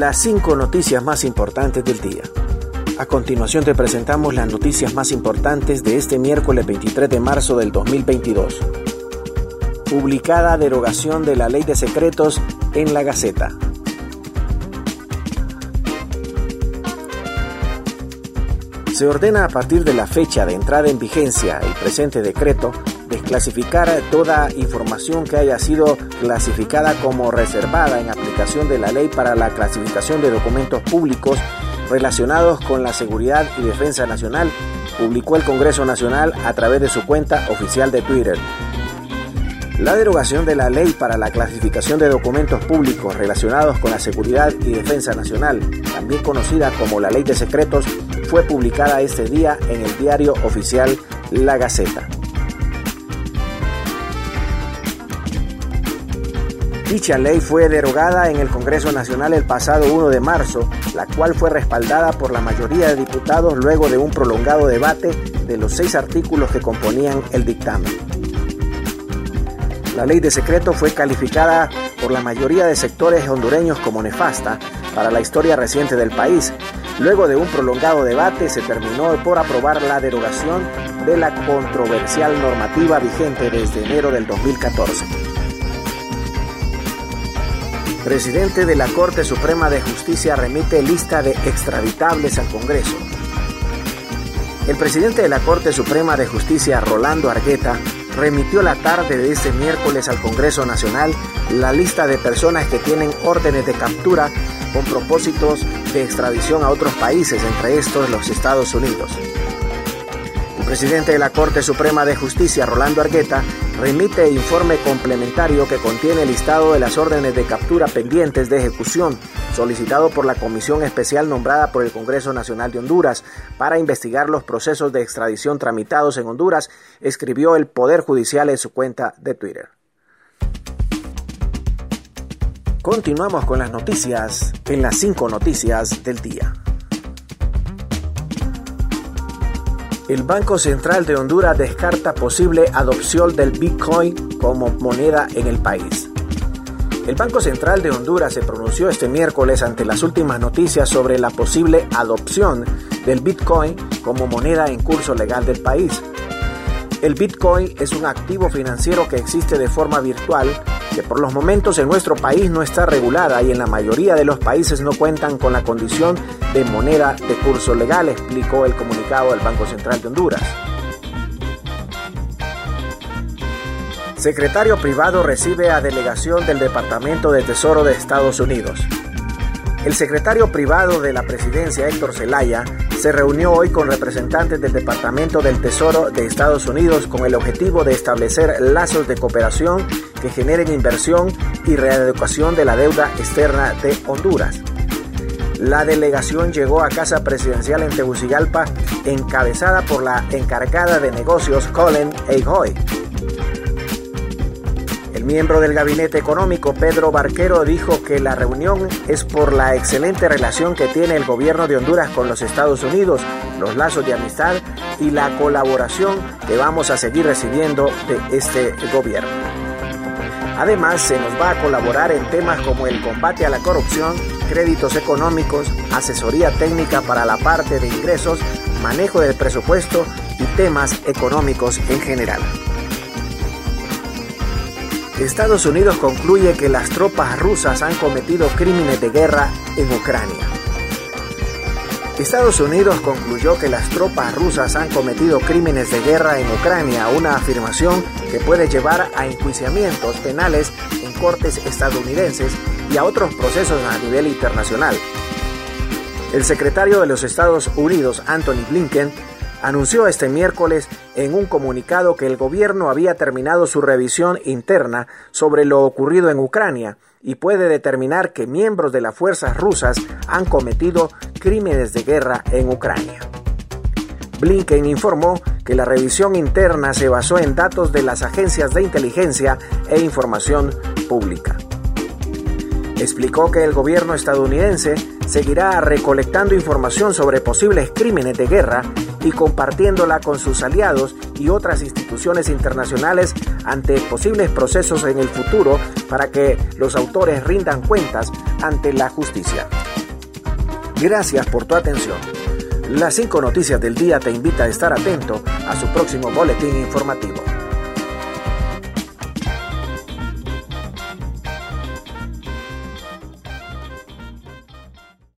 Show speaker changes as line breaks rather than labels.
las cinco noticias más importantes del día. A continuación te presentamos las noticias más importantes de este miércoles 23 de marzo del 2022. Publicada derogación de la ley de secretos en la Gaceta. Se ordena a partir de la fecha de entrada en vigencia el presente decreto desclasificar toda información que haya sido clasificada como reservada en aplicación de la ley para la clasificación de documentos públicos relacionados con la seguridad y defensa nacional, publicó el Congreso Nacional a través de su cuenta oficial de Twitter. La derogación de la ley para la clasificación de documentos públicos relacionados con la seguridad y defensa nacional, también conocida como la ley de secretos, fue publicada este día en el diario oficial La Gaceta. Dicha ley fue derogada en el Congreso Nacional el pasado 1 de marzo, la cual fue respaldada por la mayoría de diputados luego de un prolongado debate de los seis artículos que componían el dictamen. La ley de secreto fue calificada por la mayoría de sectores hondureños como nefasta para la historia reciente del país, Luego de un prolongado debate se terminó por aprobar la derogación de la controversial normativa vigente desde enero del 2014. Presidente de la Corte Suprema de Justicia remite lista de extraditables al Congreso. El presidente de la Corte Suprema de Justicia, Rolando Argueta, remitió la tarde de este miércoles al Congreso Nacional la lista de personas que tienen órdenes de captura con propósitos de extradición a otros países, entre estos los Estados Unidos. Presidente de la Corte Suprema de Justicia, Rolando Argueta, remite informe complementario que contiene el listado de las órdenes de captura pendientes de ejecución solicitado por la comisión especial nombrada por el Congreso Nacional de Honduras para investigar los procesos de extradición tramitados en Honduras, escribió el Poder Judicial en su cuenta de Twitter. Continuamos con las noticias en las cinco noticias del día. El Banco Central de Honduras descarta posible adopción del Bitcoin como moneda en el país. El Banco Central de Honduras se pronunció este miércoles ante las últimas noticias sobre la posible adopción del Bitcoin como moneda en curso legal del país. El Bitcoin es un activo financiero que existe de forma virtual que por los momentos en nuestro país no está regulada y en la mayoría de los países no cuentan con la condición de moneda de curso legal, explicó el comunicado del Banco Central de Honduras. Secretario privado recibe a delegación del Departamento de Tesoro de Estados Unidos. El secretario privado de la presidencia, Héctor Zelaya, se reunió hoy con representantes del Departamento del Tesoro de Estados Unidos con el objetivo de establecer lazos de cooperación que generen inversión y reeducación de la deuda externa de Honduras. La delegación llegó a Casa Presidencial en Tegucigalpa encabezada por la encargada de negocios Colin Eijoy. Miembro del Gabinete Económico, Pedro Barquero, dijo que la reunión es por la excelente relación que tiene el gobierno de Honduras con los Estados Unidos, los lazos de amistad y la colaboración que vamos a seguir recibiendo de este gobierno. Además, se nos va a colaborar en temas como el combate a la corrupción, créditos económicos, asesoría técnica para la parte de ingresos, manejo del presupuesto y temas económicos en general. Estados Unidos concluye que las tropas rusas han cometido crímenes de guerra en Ucrania. Estados Unidos concluyó que las tropas rusas han cometido crímenes de guerra en Ucrania, una afirmación que puede llevar a enjuiciamientos penales en cortes estadounidenses y a otros procesos a nivel internacional. El secretario de los Estados Unidos, Anthony Blinken, anunció este miércoles en un comunicado que el gobierno había terminado su revisión interna sobre lo ocurrido en Ucrania y puede determinar que miembros de las fuerzas rusas han cometido crímenes de guerra en Ucrania. Blinken informó que la revisión interna se basó en datos de las agencias de inteligencia e información pública. Explicó que el gobierno estadounidense seguirá recolectando información sobre posibles crímenes de guerra y compartiéndola con sus aliados y otras instituciones internacionales ante posibles procesos en el futuro para que los autores rindan cuentas ante la justicia. Gracias por tu atención. Las cinco noticias del día te invita a estar atento a su próximo boletín informativo.